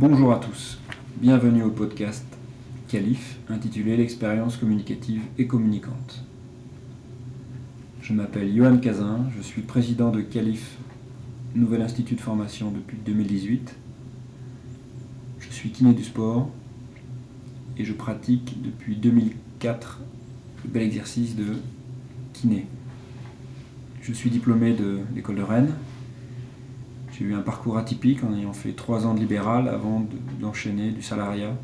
Bonjour à tous, bienvenue au podcast Calif intitulé L'expérience communicative et communicante. Je m'appelle Johan Cazin, je suis président de Calif, Nouvel Institut de formation depuis 2018. Je suis kiné du sport et je pratique depuis 2004 le bel exercice de kiné. Je suis diplômé de l'école de Rennes j'ai eu un parcours atypique en ayant fait 3 ans de libéral avant d'enchaîner du salariat,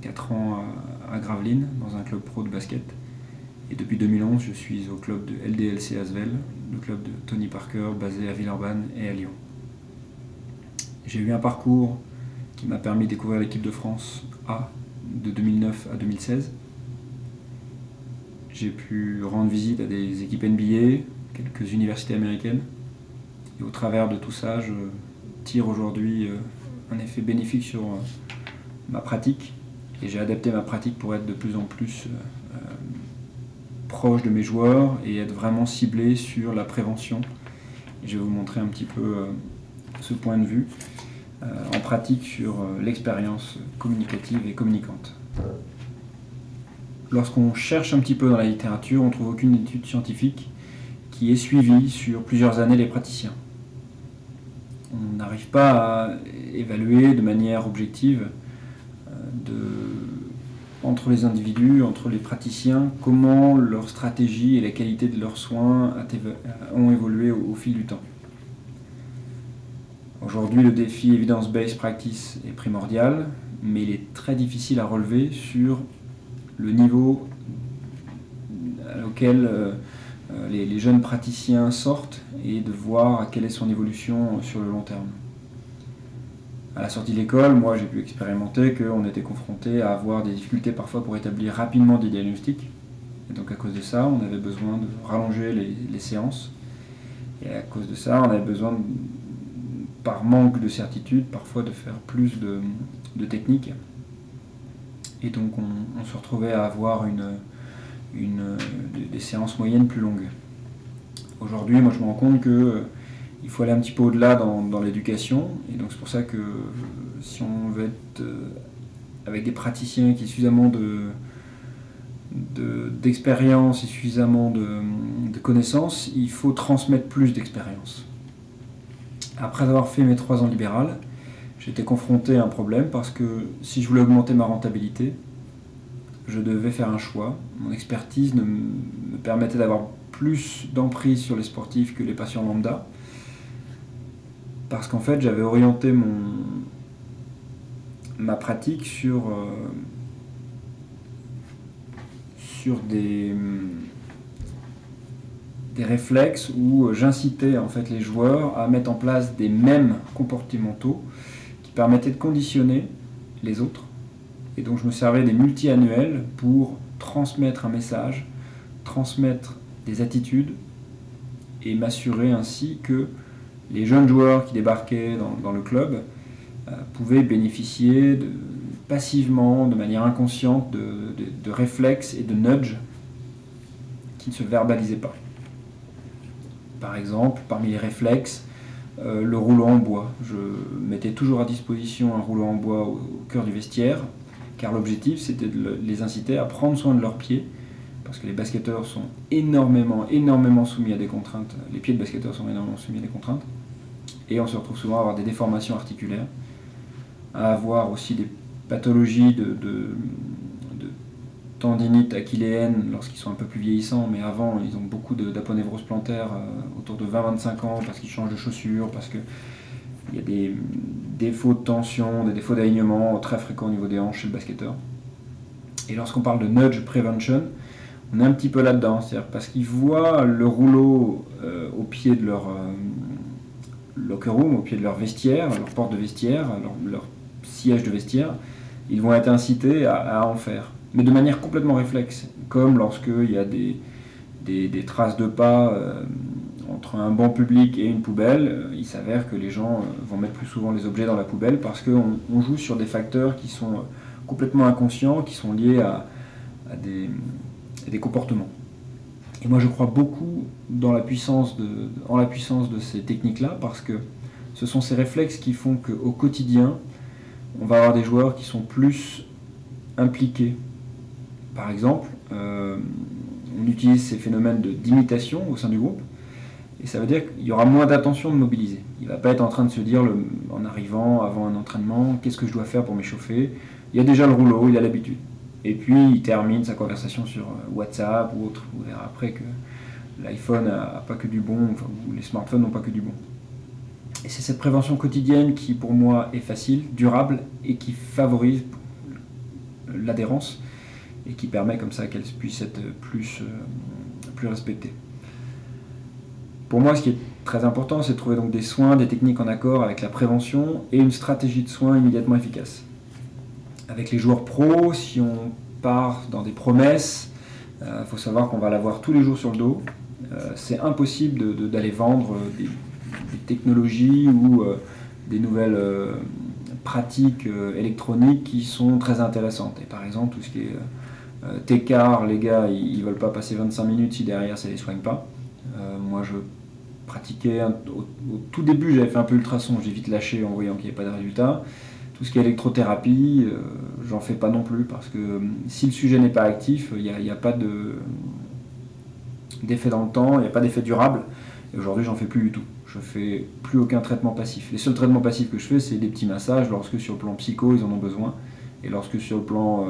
4 ans à, Gravelines dans un club pro de basket. Et depuis 2011, je suis au club de LDLC Asvel, le club de Tony Parker basé à Villeurbanne et à Lyon. J'ai eu un parcours qui m'a permis de découvrir l'équipe de France A de 2009 à 2016. J'ai pu rendre visite à des équipes NBA, quelques universités américaines, et au travers de tout ça, je tire aujourd'hui euh, un effet bénéfique sur euh, ma pratique. Et j'ai adapté ma pratique pour être de plus en plus euh, proche de mes joueurs et être vraiment ciblé sur la prévention. Et je vais vous montrer un petit peu ce point de vue en pratique sur l'expérience communicative et communicante. Lorsqu'on cherche un petit peu dans la littérature, on ne trouve aucune étude scientifique qui ait suivi sur plusieurs années les praticiens on n'arrive pas à évaluer de manière objective euh, entre les individus, entre les praticiens, comment leur stratégie et la qualité de leurs soins ont évolué au, fil du temps. Aujourd'hui, le défi evidence-based practice est primordial, mais il est très difficile à relever sur le niveau auquel euh, les, jeunes praticiens sortent et de voir quelle est son évolution sur le long terme. À la sortie de l'école, moi j'ai pu expérimenter qu'on était confronté à avoir des difficultés parfois pour établir rapidement des diagnostics. Et donc à cause de ça, on avait besoin de rallonger les, séances. Et à cause de ça, on avait besoin, par manque de certitude, parfois de faire plus de, techniques. Et donc on se retrouvait à avoir une, euh, des, séances moyennes plus longues. Aujourd'hui, moi je me rends compte que euh, il faut aller un petit peu au-delà dans, l'éducation, et donc c'est pour ça que euh, si on veut être avec des praticiens qui ont suffisamment de, d'expérience et suffisamment de, de, connaissances, il faut transmettre plus d'expérience. Après avoir fait mes trois ans libéral, j'étais confronté à un problème parce que si je voulais augmenter ma rentabilité, je devais faire un choix. Mon expertise me permettait d'avoir plus d'emprise sur les sportifs que les patients lambda. Parce qu'en fait, j'avais orienté ma pratique sur, euh, des, réflexes où j'incitais en fait les joueurs à mettre en place des mêmes comportementaux qui permettaient de conditionner les autres et donc je me servais des multi-annuels pour transmettre un message, transmettre des attitudes et m'assurer ainsi que les jeunes joueurs qui débarquaient dans, le club euh, pouvaient bénéficier passivement, de manière inconsciente, de, réflexes et de nudge qui ne se verbalisaient pas. Par exemple, parmi les réflexes, euh, le rouleau en bois. Je mettais toujours à disposition un rouleau en bois au cœur du vestiaire car l'objectif c'était de les inciter à prendre soin de leurs pieds, parce que les basketteurs sont énormément, énormément soumis à des contraintes, les pieds de basketteurs sont énormément soumis à des contraintes, et on se retrouve souvent à avoir des déformations articulaires, à avoir aussi des pathologies de, de, tendinite achilléenne lorsqu'ils sont un peu plus vieillissants, mais avant ils ont beaucoup d'aponévrose plantaire euh, autour de 20-25 ans parce qu'ils changent de chaussures, parce que il y a des défauts de tension, des défauts d'alignement très fréquents au niveau des hanches chez le basketteur. Et lorsqu'on parle de nudge prevention, on est un petit peu là-dedans, c'est-à-dire parce qu'ils voient le rouleau euh, au pied de leur euh, locker room, au pied de leur vestiaire, leur porte de vestiaire, leur, siège de vestiaire, ils vont être incités à, en faire. Mais de manière complètement réflexe, comme lorsqu'il y a des, des, traces de pas. Euh, entre un banc public et une poubelle, euh, il s'avère que les gens euh, vont mettre plus souvent les objets dans la poubelle parce qu'on joue sur des facteurs qui sont euh, complètement inconscients, qui sont liés à, des, comportements. Et moi je crois beaucoup en la puissance de ces techniques-là parce que ce sont ces réflexes qui font qu'au quotidien, on va avoir des joueurs qui sont plus impliqués. Par exemple, on utilise ces phénomènes d'imitation au sein du groupe, et ça veut dire qu'il y aura moins d'attention de mobiliser. Il ne va pas être en train de se dire en arrivant, avant un entraînement, qu'est-ce que je dois faire pour m'échauffer? Il y a déjà le rouleau, il a l'habitude. Et puis il termine sa conversation sur euh, WhatsApp ou autre. Vous verrez après que l'iPhone n'a pas que du bon, enfin, les smartphones n'ont pas que du bon. Et c'est cette prévention quotidienne qui, pour moi, est facile, durable et qui favorise l'adhérence et qui permet comme ça qu'elle puisse être plus, euh, plus respectée. Pour moi, ce qui est très important, c'est de trouver donc des soins, des techniques en accord avec la prévention et une stratégie de soins immédiatement efficace. Avec les joueurs pros, si on part dans des promesses, il euh, faut savoir qu'on va l'avoir tous les jours sur le dos. Euh, c'est impossible d'aller vendre des, technologies ou des nouvelles pratiques électroniques qui sont très intéressantes. Et par exemple, tout ce qui est euh, Técart, les gars, ils, ne veulent pas passer 25 minutes si derrière ça les soigne pas. Euh, moi, je pratiquais au, tout début, j'avais fait un peu ultrason, j'ai vite lâché en voyant qu'il n'y avait pas de résultat. Tout ce qui est électrothérapie, euh, j'en fais pas non plus parce que si le sujet n'est pas actif, il n'y a, pas d'effet dans le temps, il n'y a pas d'effet durable. Et aujourd'hui, j'en fais plus du tout. Je fais plus aucun traitement passif. Les seuls traitements passifs que je fais, c'est des petits massages lorsque sur le plan psycho, ils en ont besoin. Et lorsque sur le plan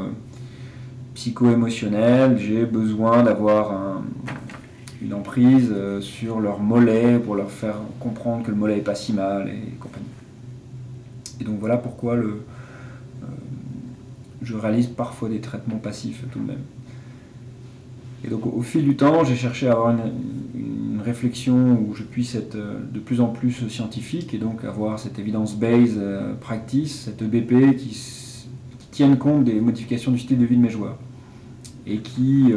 psycho-émotionnel, j'ai besoin d'avoir une emprise euh, sur leur mollet pour leur faire comprendre que le mollet est pas si mal et compagnie. Et donc voilà pourquoi le, euh, je réalise parfois des traitements passifs tout de même. Et donc au, fil du temps, j'ai cherché à avoir une, réflexion où je puisse être euh, de plus en plus scientifique et donc avoir cette evidence-based practice, cette EBP qui tiennent compte des modifications du style de vie de mes joueurs. Et qui,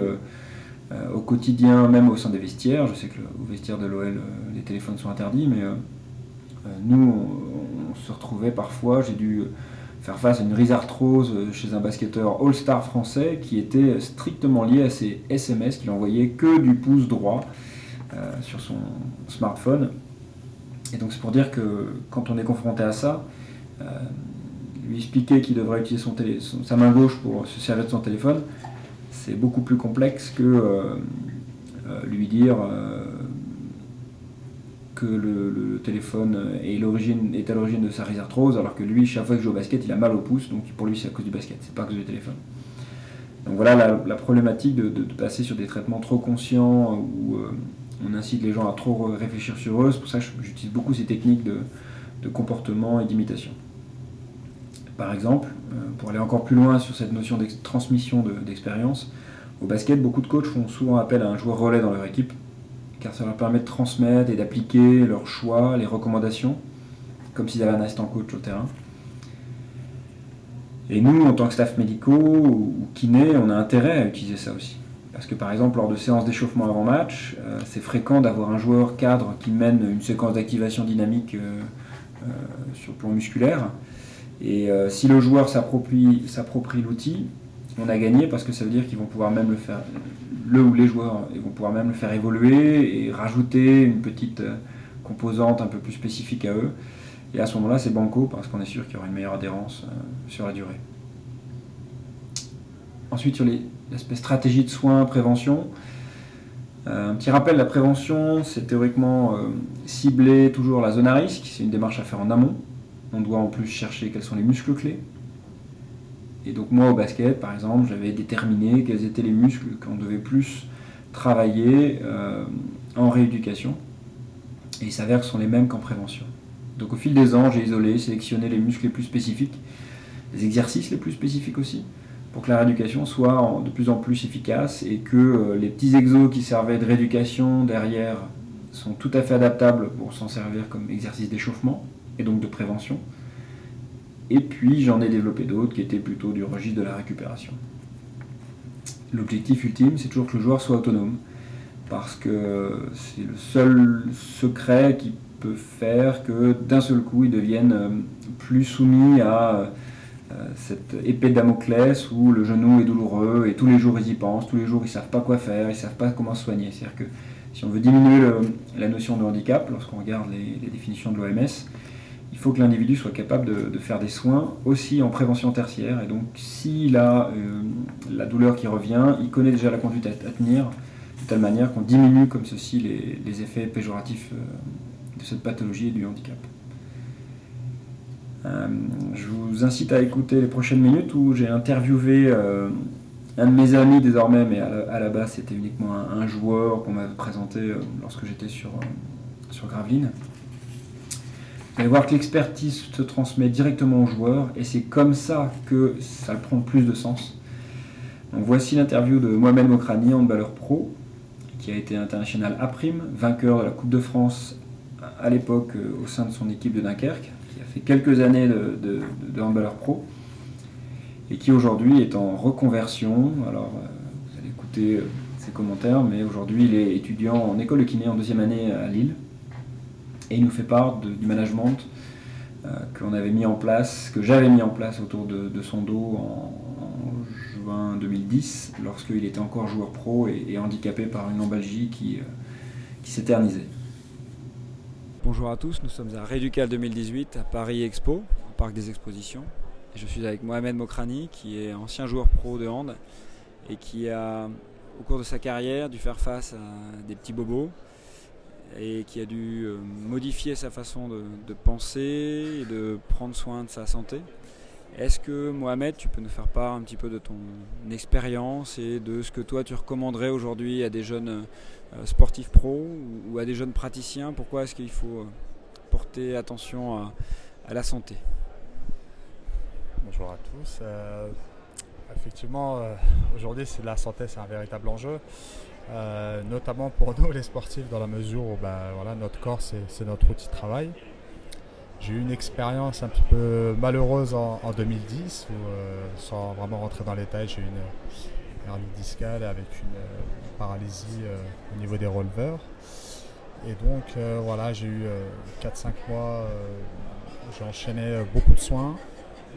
au quotidien, même au sein des vestiaires, je sais que au vestiaire de l'OL, euh, les téléphones sont interdits, mais nous, on, se retrouvait parfois, j'ai dû faire face à une rhizarthrose chez un basketteur all-star français qui était strictement lié à ses SMS qu'il envoyait que du pouce droit sur son smartphone. Et donc c'est pour dire que quand on est confronté à ça, lui expliquer qu'il devrait utiliser sa main gauche pour se servir de son téléphone, c'est beaucoup plus complexe que euh, euh, lui dire euh, que le, téléphone est, est à l'origine de sa rhizarthrose, alors que lui, chaque fois qu'il joue au basket, il a mal au pouce, donc pour lui, c'est à cause du basket, c'est pas à cause du téléphone. Donc voilà la, problématique de, passer sur des traitements trop conscients où on incite les gens à trop réfléchir sur eux. C'est pour ça que j'utilise beaucoup ces techniques de comportement et d'imitation. Par exemple, euh, pour aller encore plus loin sur cette notion de transmission d'expérience, au basket, beaucoup de coachs font souvent appel à un joueur relais dans leur équipe, car ça leur permet de transmettre et d'appliquer leurs choix, les recommandations, comme s'ils avaient un assistant coach au terrain. Et nous, en tant que staff médicaux ou kinés, on a intérêt à utiliser ça aussi. Parce que par exemple, lors de séances d'échauffement avant match, euh, c'est fréquent d'avoir un joueur cadre qui mène une séquence d'activation dynamique euh, sur le plan musculaire et euh, si le joueur s'approprie l'outil, on a gagné parce que ça veut dire qu'ils vont pouvoir même le faire, le ou les joueurs, ils vont pouvoir même le faire évoluer et rajouter une petite euh, composante un peu plus spécifique à eux. Et à ce moment-là, c'est banco parce qu'on est sûr qu'il y aura une meilleure adhérence euh, sur la durée. Ensuite, sur l'aspect stratégie de soins, prévention. un petit rappel, la prévention, c'est théoriquement cibler toujours la zone à risque, c'est une démarche à faire en amont. On doit en plus chercher quels sont les muscles clés. Et donc moi au basket, par exemple, j'avais déterminé quels étaient les muscles qu'on devait plus travailler euh, en rééducation. Et il s'avère que ce sont les mêmes qu'en prévention. Donc au fil des ans, j'ai isolé, sélectionné les muscles les plus spécifiques, les exercices les plus spécifiques aussi, pour que la rééducation soit de plus en plus efficace et que euh, les petits exos qui servaient de rééducation derrière sont tout à fait adaptables pour s'en servir comme exercice d'échauffement et donc de prévention. Et puis j'en ai développé d'autres qui étaient plutôt du registre de la récupération. L'objectif ultime, c'est toujours que le joueur soit autonome, parce que c'est le seul secret qui peut faire que d'un seul coup il devienne euh, plus soumis à euh, cette épée de Damoclès où le genou est douloureux et tous les jours ils y pensent, tous les jours ils savent pas quoi faire, ils savent pas comment se soigner. C'est-à-dire que si on veut diminuer la notion de handicap, lorsqu'on regarde les définitions de l'OMS, il faut que l'individu soit capable de, faire des soins aussi en prévention tertiaire. Et donc, s'il a euh, la douleur qui revient, il connaît déjà la conduite à, tenir, de telle manière qu'on diminue comme ceci les, effets péjoratifs euh, de cette pathologie et du handicap. Euh, je vous incite à écouter les prochaines minutes où j'ai interviewé un de mes amis désormais, mais à la, base c'était uniquement un, joueur qu'on m'a présenté lorsque j'étais sur, sur Gravelines. Vous allez voir que l'expertise se transmet directement aux joueurs et c'est comme ça que ça prend plus de sens. Donc voici l'interview de Mohamed Mokrani, handballeur pro, qui a été international A', vainqueur de la Coupe de France à l'époque euh, au sein de son équipe de Dunkerque, qui a fait quelques années de, de, handballeur pro et qui aujourd'hui est en reconversion. Alors euh, vous allez écouter euh, ses commentaires, mais aujourd'hui il est étudiant en école de kiné en deuxième année à Lille et il nous fait part du management euh, avait mis en place, que j'avais mis en place autour de, son dos en, juin 2010, lorsqu'il était encore joueur pro et, handicapé par une lombalgie qui, euh, qui s'éternisait. Bonjour à tous, nous sommes à Réducal 2018 à Paris Expo, au Parc des Expositions. Je suis avec Mohamed Mokrani, qui est ancien joueur pro de hand et qui a, au cours de sa carrière, dû faire face à des petits bobos, et qui a dû euh, modifier sa façon de, penser et de prendre soin de sa santé. Est-ce que Mohamed, tu peux nous faire part un petit peu de ton expérience et de ce que toi tu recommanderais aujourd'hui à des jeunes euh, sportifs pros ou à des jeunes praticiens? Pourquoi est-ce qu'il faut euh, porter attention à, la santé? Bonjour à tous. effectivement, aujourd'hui, la santé, c'est un véritable enjeu. Euh, notamment pour nous les sportifs dans la mesure où bah, voilà, notre corps c'est notre outil de travail. J'ai eu une expérience un petit peu malheureuse en, 2010 où euh, sans vraiment rentrer dans les détails j'ai eu une hernie discale avec une, euh, paralysie au niveau des releveurs. Et donc voilà j'ai eu 4-5 mois, j'ai enchaîné beaucoup de soins,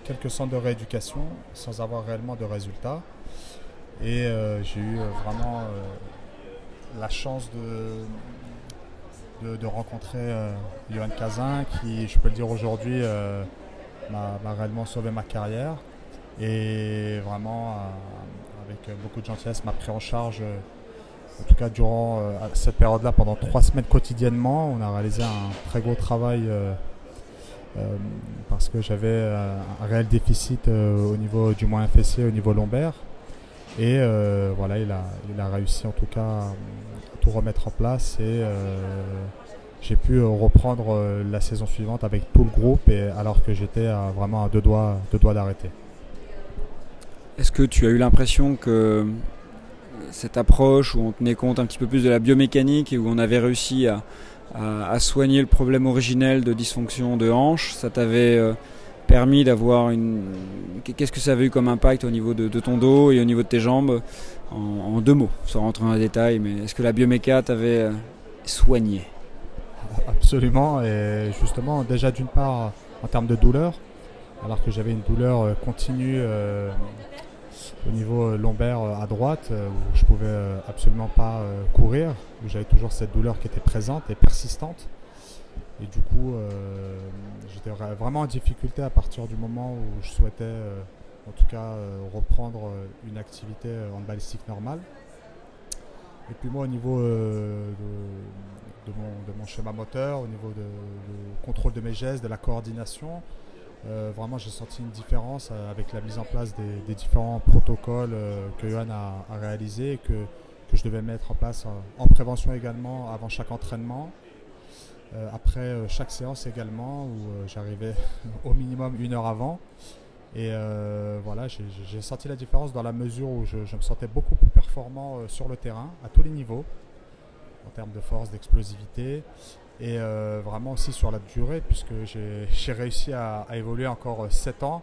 quelques centres de rééducation sans avoir réellement de résultats. Et j'ai eu vraiment la chance de, de, rencontrer euh, Johan Cazin, qui, je peux le dire aujourd'hui, euh, m'a réellement sauvé ma carrière. Et vraiment, euh, avec beaucoup de gentillesse, m'a pris en charge, en tout cas durant cette période-là, pendant trois semaines quotidiennement. On a réalisé un très gros travail. parce que j'avais un réel déficit au niveau du moins fessier, au niveau lombaire. Et euh, voilà, il a, il a réussi en tout cas à tout remettre en place et euh, j'ai pu euh, reprendre la saison suivante avec tout le groupe et alors que j'étais vraiment à deux doigts, deux doigts d'arrêter. Est-ce que tu as eu l'impression que cette approche où on tenait compte un petit peu plus de la biomécanique et où on avait réussi à, à, soigner le problème originel de dysfonction de hanche, ça t'avait permis d'avoir une. Qu'est-ce que ça avait eu comme impact au niveau de, ton dos et au niveau de tes jambes? En, deux mots, sans rentrer dans les détails, mais est-ce que la bioméca t'avait euh, soigné? Absolument, et justement, déjà d'une part en termes de douleur, alors que j'avais une douleur euh, continue euh, au niveau lombaire à droite, où je pouvais absolument pas courir, où j'avais toujours cette douleur qui était présente et persistante. Et du coup, euh, j'étais vraiment en difficulté à partir du moment où je souhaitais, euh, en tout cas, euh, reprendre une activité en balistique normale. Et puis moi, au niveau de, mon, schéma moteur, au niveau du contrôle de mes gestes, de la coordination, vraiment j'ai senti une différence avec la mise en place des, différents protocoles que Johan a, réalisés et que, que, je devais mettre en place en prévention également avant chaque entraînement après euh, chaque séance également, où euh, j'arrivais au minimum une heure avant. Et voilà, j'ai senti la différence dans la mesure où je, me sentais beaucoup plus performant sur le terrain, à tous les niveaux, en termes de force, d'explosivité, et vraiment aussi sur la durée, puisque j'ai réussi à, évoluer encore 7 ans,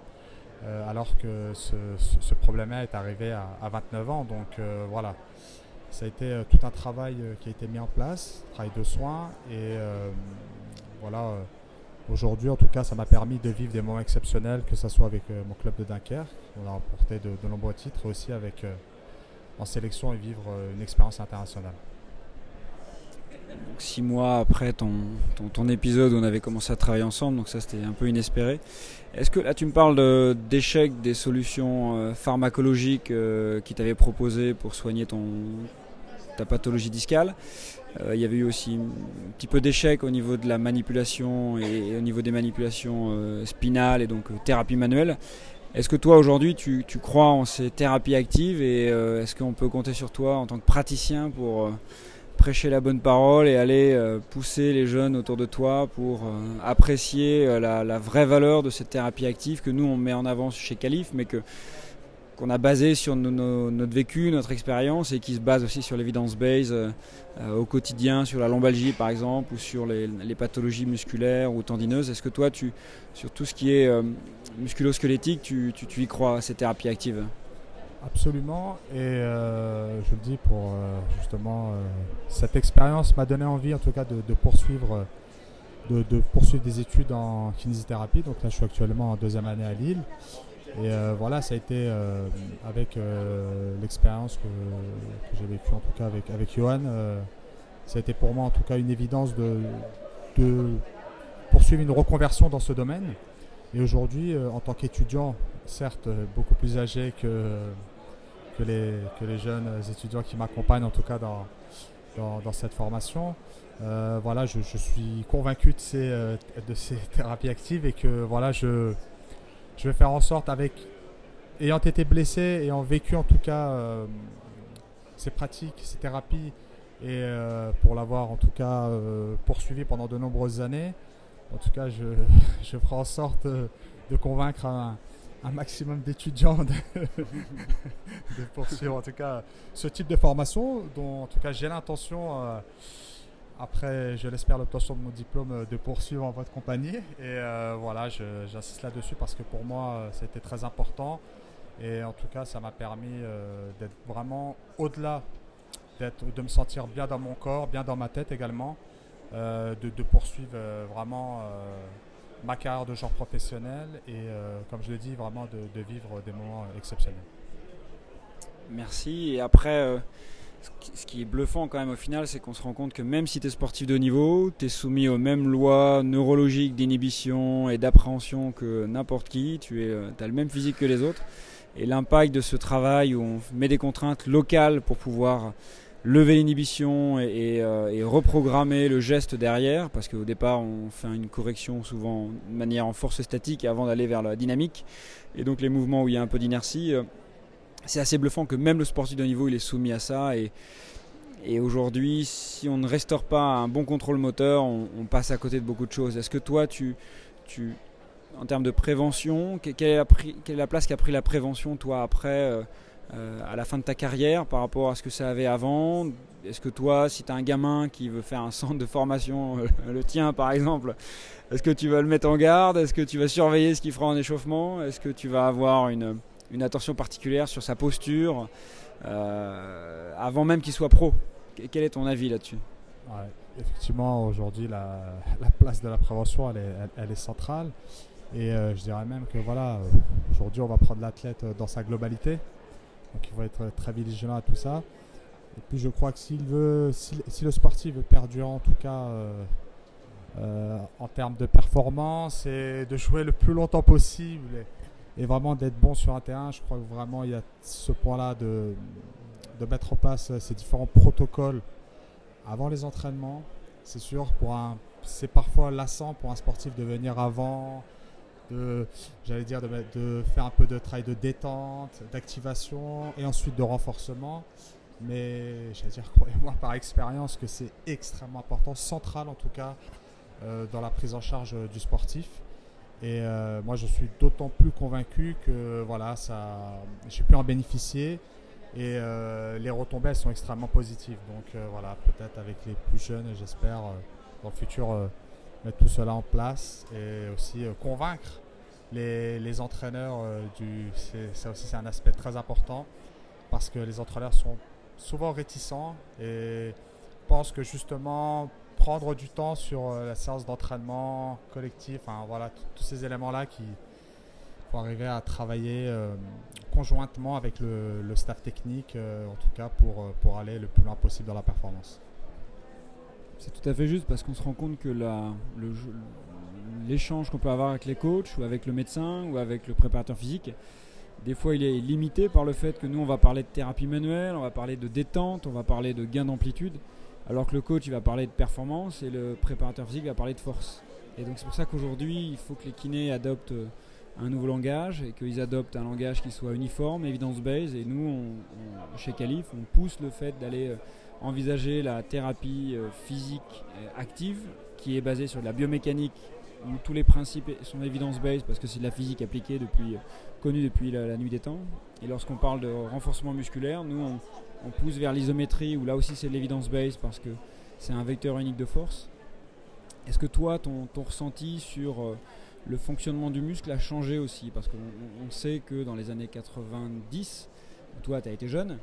alors que ce, problème-là est arrivé à, à, 29 ans. Donc voilà, ça a été euh, tout un travail euh, qui a été mis en place, travail de soins. Et euh, voilà, aujourd'hui en tout cas, ça m'a permis de vivre des moments exceptionnels, que ce soit avec mon club de Dunkerque, on a remporté de, nombreux titres, et aussi avec en sélection et vivre une expérience internationale. Six mois après ton, ton, épisode on avait commencé à travailler ensemble, donc ça c'était un peu inespéré. Est-ce que là tu me parles d'échecs des solutions euh, pharmacologiques euh, qui t'avaient proposé pour soigner ton, ta pathologie discale? Euh, Il y avait eu aussi un petit peu d'échecs au niveau de la manipulation et, au niveau des manipulations spinales et donc thérapie manuelle. Est-ce que toi aujourd'hui tu, tu, crois en ces thérapies actives et est-ce qu'on peut compter sur toi en tant que praticien pour prêcher la bonne parole et aller euh, pousser les jeunes autour de toi pour euh, apprécier euh, la, vraie valeur de cette thérapie active que nous on met en avant chez Calif, mais que qu'on a basé sur notre vécu, notre expérience et qui se base aussi sur l'évidence base au quotidien, sur la lombalgie par exemple, ou sur les, pathologies musculaires ou tendineuses. Est-ce que toi, tu, sur tout ce qui est musculo-squelettique, tu, tu, y crois ces thérapies actives? Absolument, et euh, je le dis pour euh, justement, euh, cette expérience m'a donné envie en tout cas de, poursuivre, de, poursuivre des études en kinésithérapie. Donc là, je suis actuellement en deuxième année à Lille. Et voilà, ça a été avec l'expérience que, j'ai vécue en tout cas avec, avec Johan, ça a été pour moi en tout cas une évidence de, de poursuivre une reconversion dans ce domaine. Et aujourd'hui, en tant qu'étudiant, certes beaucoup plus âgé que, que, les, que les jeunes étudiants qui m'accompagnent en tout cas dans, dans, cette formation. Euh, voilà, je, suis convaincu de ces, euh, thérapies actives et que voilà, je, vais faire en sorte avec, ayant été blessé, ayant vécu en tout cas euh, ces pratiques, ces thérapies et pour l'avoir en tout cas poursuivi pendant de nombreuses années, en tout cas je, ferai en sorte de convaincre un, maximum d'étudiants de, poursuivre en tout cas ce type de formation dont en tout cas j'ai l'intention euh, après je l'espère l'obtention de mon diplôme euh, de poursuivre en votre compagnie. Et euh, voilà j'insiste là-dessus parce que pour moi c'était très important. Et en tout cas ça m'a permis d'être vraiment au-delà de me sentir bien dans mon corps bien dans ma tête également de, de, poursuivre vraiment ma carrière de genre professionnel et, euh, comme je le dis, vraiment de, vivre des moments exceptionnels. Merci. Et après, euh, ce qui est bluffant quand même au final, c'est qu'on se rend compte que même si tu es sportif de niveau, tu es soumis aux mêmes lois neurologiques d'inhibition et d'appréhension que n'importe qui, tu euh, as le même physique que les autres. Et l'impact de ce travail où on met des contraintes locales pour pouvoir lever l'inhibition euh, et, reprogrammer le geste derrière, parce qu'au départ on fait une correction souvent de manière en force statique avant d'aller vers la dynamique, et donc les mouvements où il y a un peu d'inertie, euh, c'est assez bluffant que même le sportif de niveau il est soumis à ça, et, aujourd'hui si on ne restaure pas un bon contrôle moteur, on, passe à côté de beaucoup de choses. Est-ce que toi tu, tu en termes de prévention, quelle est la, place qu'a pris la prévention toi après euh, à la fin de ta carrière par rapport à ce que ça avait avant? Est-ce que toi, si tu as un gamin qui veut faire un centre de formation, euh, le tien par exemple, est-ce que tu vas le mettre en garde? Est-ce que tu vas surveiller ce qu'il fera en échauffement? Est-ce que tu vas avoir une, une, attention particulière sur sa posture euh, avant même qu'il soit pro? Quel est ton avis là-dessus? Effectivement, aujourd'hui, la, la, place de la prévention, elle, est centrale. Et je dirais même que voilà, aujourd'hui, on va prendre l'athlète dans sa globalité. Donc il faut être très vigilant à tout ça. Et puis je crois que s'il veut, si, le sportif veut perdurer en tout cas euh, euh, en termes de performance et de jouer le plus longtemps possible et, vraiment d'être bon sur un terrain, je crois que vraiment il y a ce point-là de, de mettre en place ces différents protocoles avant les entraînements. C'est sûr, c'est parfois lassant pour un sportif de venir avant, de, j'allais dire, de, faire un peu de travail de détente, d'activation et ensuite de renforcement. Mais j'allais dire, croyez-moi par expérience que c'est extrêmement important, central en tout cas, euh, dans la prise en charge du sportif. Et euh, moi, je suis d'autant plus convaincu que voilà, ça, j'ai pu en bénéficier et euh, les retombées sont extrêmement positives. Donc voilà, peut-être avec les plus jeunes, j'espère dans le futur mettre tout cela en place et aussi euh, convaincre les, entraîneurs euh, du. Ça aussi, c'est un aspect très important parce que les entraîneurs sont souvent réticents et pensent que justement prendre du temps sur euh, la séance d'entraînement collectif, enfin, voilà, tous ces éléments-là qui vont arriver à travailler conjointement avec le, staff technique, en tout cas pour, pour aller le plus loin possible dans la performance. C'est tout à fait juste parce qu'on se rend compte que l'échange qu'on peut avoir avec les coachs ou avec le médecin ou avec le préparateur physique, des fois il est limité par le fait que nous on va parler de thérapie manuelle, on va parler de détente, on va parler de gain d'amplitude, alors que le coach il va parler de performance et le préparateur physique va parler de force. Et donc c'est pour ça qu'aujourd'hui il faut que les kinés adoptent un nouveau langage et qu'ils adoptent un langage qui soit uniforme, evidence-based. Et nous, chez Calif, on pousse le fait d'aller euh, envisager la thérapie euh, physique euh, active qui est basée sur la biomécanique où tous les principes sont evidence-based parce que c'est de la physique appliquée depuis, connue depuis la, nuit des temps. Et lorsqu'on parle de renforcement musculaire, nous on, pousse vers l'isométrie où là aussi c'est de l'évidence-based parce que c'est un vecteur unique de force. Est-ce que toi, ton, ton ressenti sur le fonctionnement du muscle a changé aussi? Parce qu'on sait que dans les années 90, toi tu as été jeune,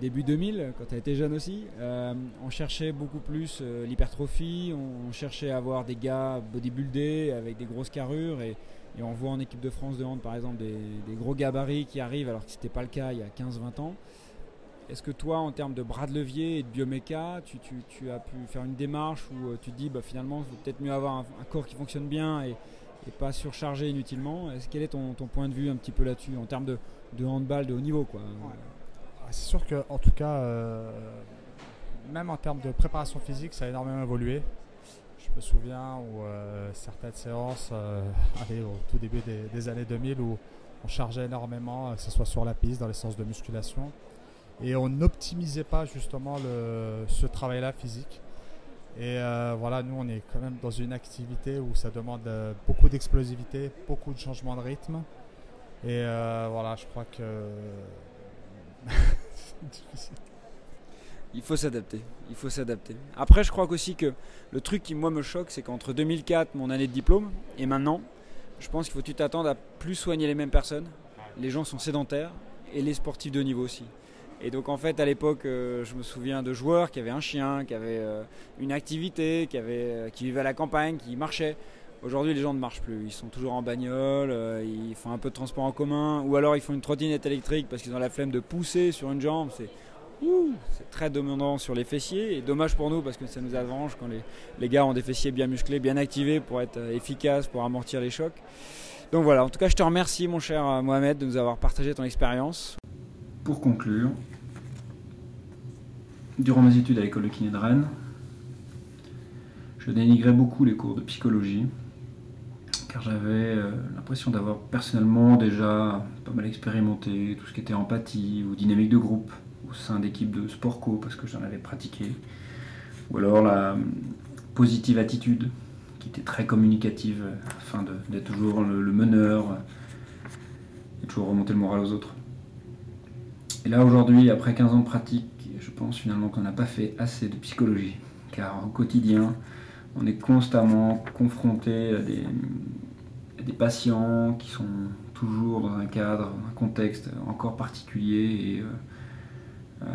début 2000 quand tu as été jeune aussi, euh, on cherchait beaucoup plus euh, l'hypertrophie, on, cherchait à avoir des gars bodybuildés avec des grosses carrures et, on voit en équipe de France de hand par exemple des, gros gabarits qui arrivent alors que ce n'était pas le cas il y a 15-20 ans. Est-ce que toi, en termes de bras de levier et de bioméca, tu, as pu faire une démarche où euh, tu te dis bah, finalement, il faut peut-être mieux avoir un, corps qui fonctionne bien et, pas surchargé inutilement? Est-ce, quel est ton, point de vue un petit peu là-dessus en termes de, handball de haut niveau quoi? C'est sûr que en tout cas, euh, même en termes de préparation physique, ça a énormément évolué. Je me souviens où euh, certaines séances euh, au tout début des, années 2000 où on chargeait énormément, que ce soit sur la piste, dans les séances de musculation, et on n'optimisait pas justement le, ce travail-là physique. Et voilà, nous, on est quand même dans une activité où ça demande beaucoup d'explosivité, beaucoup de changement de rythme. Et voilà, je crois que. Il faut s'adapter. Il faut s'adapter. Après, je crois aussi que le truc qui, moi, me choque, c'est qu'entre 2004, mon année de diplôme, et maintenant, je pense qu'il faut tu t'attendes à plus soigner les mêmes personnes. Les gens sont sédentaires et les sportifs de niveau aussi. Et donc en fait à l'époque euh, je me souviens de joueurs qui avaient un chien, qui avaient euh, une activité, qui, avaient, euh, qui vivaient à la campagne, qui marchaient. Aujourd'hui les gens ne marchent plus, ils sont toujours en bagnole, ils font un peu de transport en commun, ou alors ils font une trottinette électrique parce qu'ils ont la flemme de pousser sur une jambe. C'est c'est très dominant sur les fessiers et dommage pour nous parce que ça nous arrange quand les, les, gars ont des fessiers bien musclés, bien activés pour être efficaces, pour amortir les chocs. Donc voilà, en tout cas je te remercie mon cher Mohamed de nous avoir partagé ton expérience. Pour conclure, durant mes études à l'école de kiné de Rennes, je dénigrais beaucoup les cours de psychologie, car j'avais euh, l'impression d'avoir personnellement déjà pas mal expérimenté tout ce qui était empathie ou dynamique de groupe au sein d'équipes de sport co, parce que j'en avais pratiqué, ou alors la positive attitude, qui était très communicative, afin d'être toujours le meneur et toujours remonter le moral aux autres. Et là aujourd'hui, après 15 ans de pratique, je pense finalement qu'on n'a pas fait assez de psychologie. Car au quotidien, on est constamment confronté à des, patients qui sont toujours dans un cadre, un contexte encore particulier. Et, euh, euh,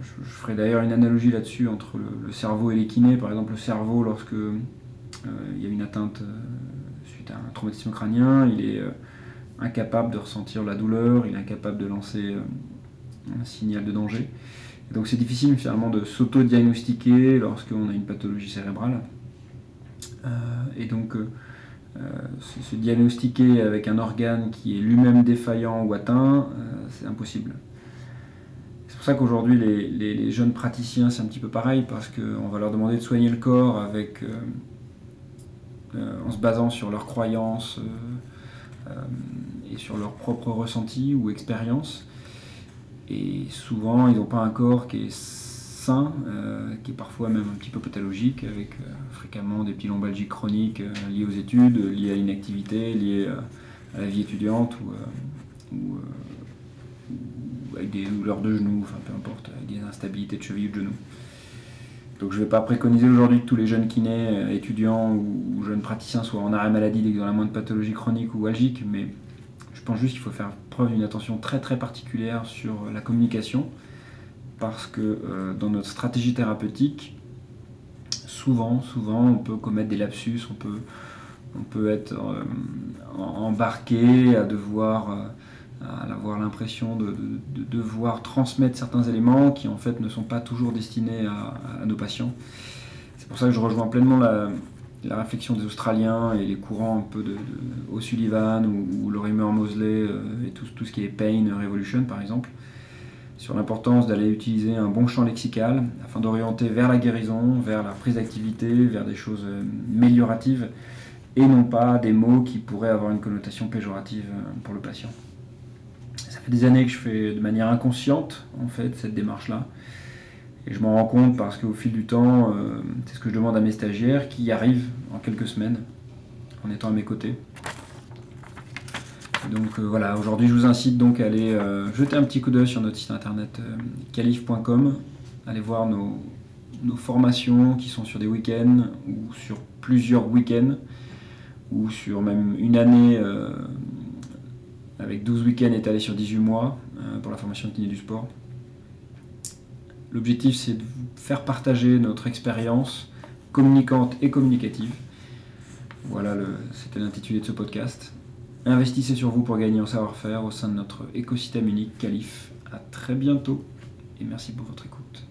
je, ferai d'ailleurs une analogie là-dessus entre le, cerveau et les kinés. Par exemple, le cerveau, lorsque euh, il y a une atteinte suite à un traumatisme crânien, il est incapable de ressentir la douleur, il est incapable de lancer un signal de danger. donc c'est difficile finalement de s'auto-diagnostiquer lorsqu'on a une pathologie cérébrale. Euh, et donc euh, euh, se, diagnostiquer avec un organe qui est lui-même défaillant ou atteint, c'est impossible. C'est pour ça qu'aujourd'hui les, jeunes praticiens c'est un petit peu pareil parce qu'on va leur demander de soigner le corps avec, en se basant sur leurs croyances et sur leurs propres ressentis ou expériences. Et souvent, ils n'ont pas un corps qui est euh, qui est parfois même un petit peu pathologique, avec euh, fréquemment des petits lombalgies chroniques euh, liées aux études, liées à l'inactivité, liées à la vie étudiante ou, avec des douleurs de genoux, enfin peu importe, avec des instabilités de cheville ou de genoux. Donc je ne vais pas préconiser aujourd'hui que tous les jeunes kinés, étudiants ou, jeunes praticiens soient en arrêt maladie dès qu'ils ont la moindre pathologie chronique ou algique, mais je pense juste qu'il faut faire preuve d'une attention très très particulière sur la communication, parce que euh, dans notre stratégie thérapeutique, souvent, souvent, on peut commettre des lapsus, on peut, on peut être euh, embarqué à devoir euh, à avoir l'impression de, devoir transmettre certains éléments qui en fait ne sont pas toujours destinés à, nos patients. C'est pour ça que je rejoins pleinement la, réflexion des Australiens et les courants un peu de, O'Sullivan ou, Lorimer Mosley et tout, ce qui est Pain Revolution par exemple, sur l'importance d'aller utiliser un bon champ lexical afin d'orienter vers la guérison, vers la prise d'activité, vers des choses amélioratives et non pas des mots qui pourraient avoir une connotation péjorative pour le patient des années que je fais de manière inconsciente, en fait, cette démarche-là. Et je m'en rends compte parce qu'au fil du temps, euh, c'est ce que je demande à mes stagiaires qui y arrivent en quelques semaines en étant à mes côtés. Donc euh, voilà, aujourd'hui je vous incite donc à aller euh, jeter un petit coup d'œil sur notre site internet calif.com, aller voir nos, formations qui sont sur des week-ends ou sur plusieurs week-ends ou sur même une année avec 12 week-ends étalés sur 18 mois euh, pour la formation de kiné du sport. L'objectif, c'est de vous faire partager notre expérience communicante et communicative. Voilà, c'était l'intitulé de ce podcast. Investissez sur vous pour gagner en savoir-faire au sein de notre écosystème unique Calif. À très bientôt et merci pour votre écoute.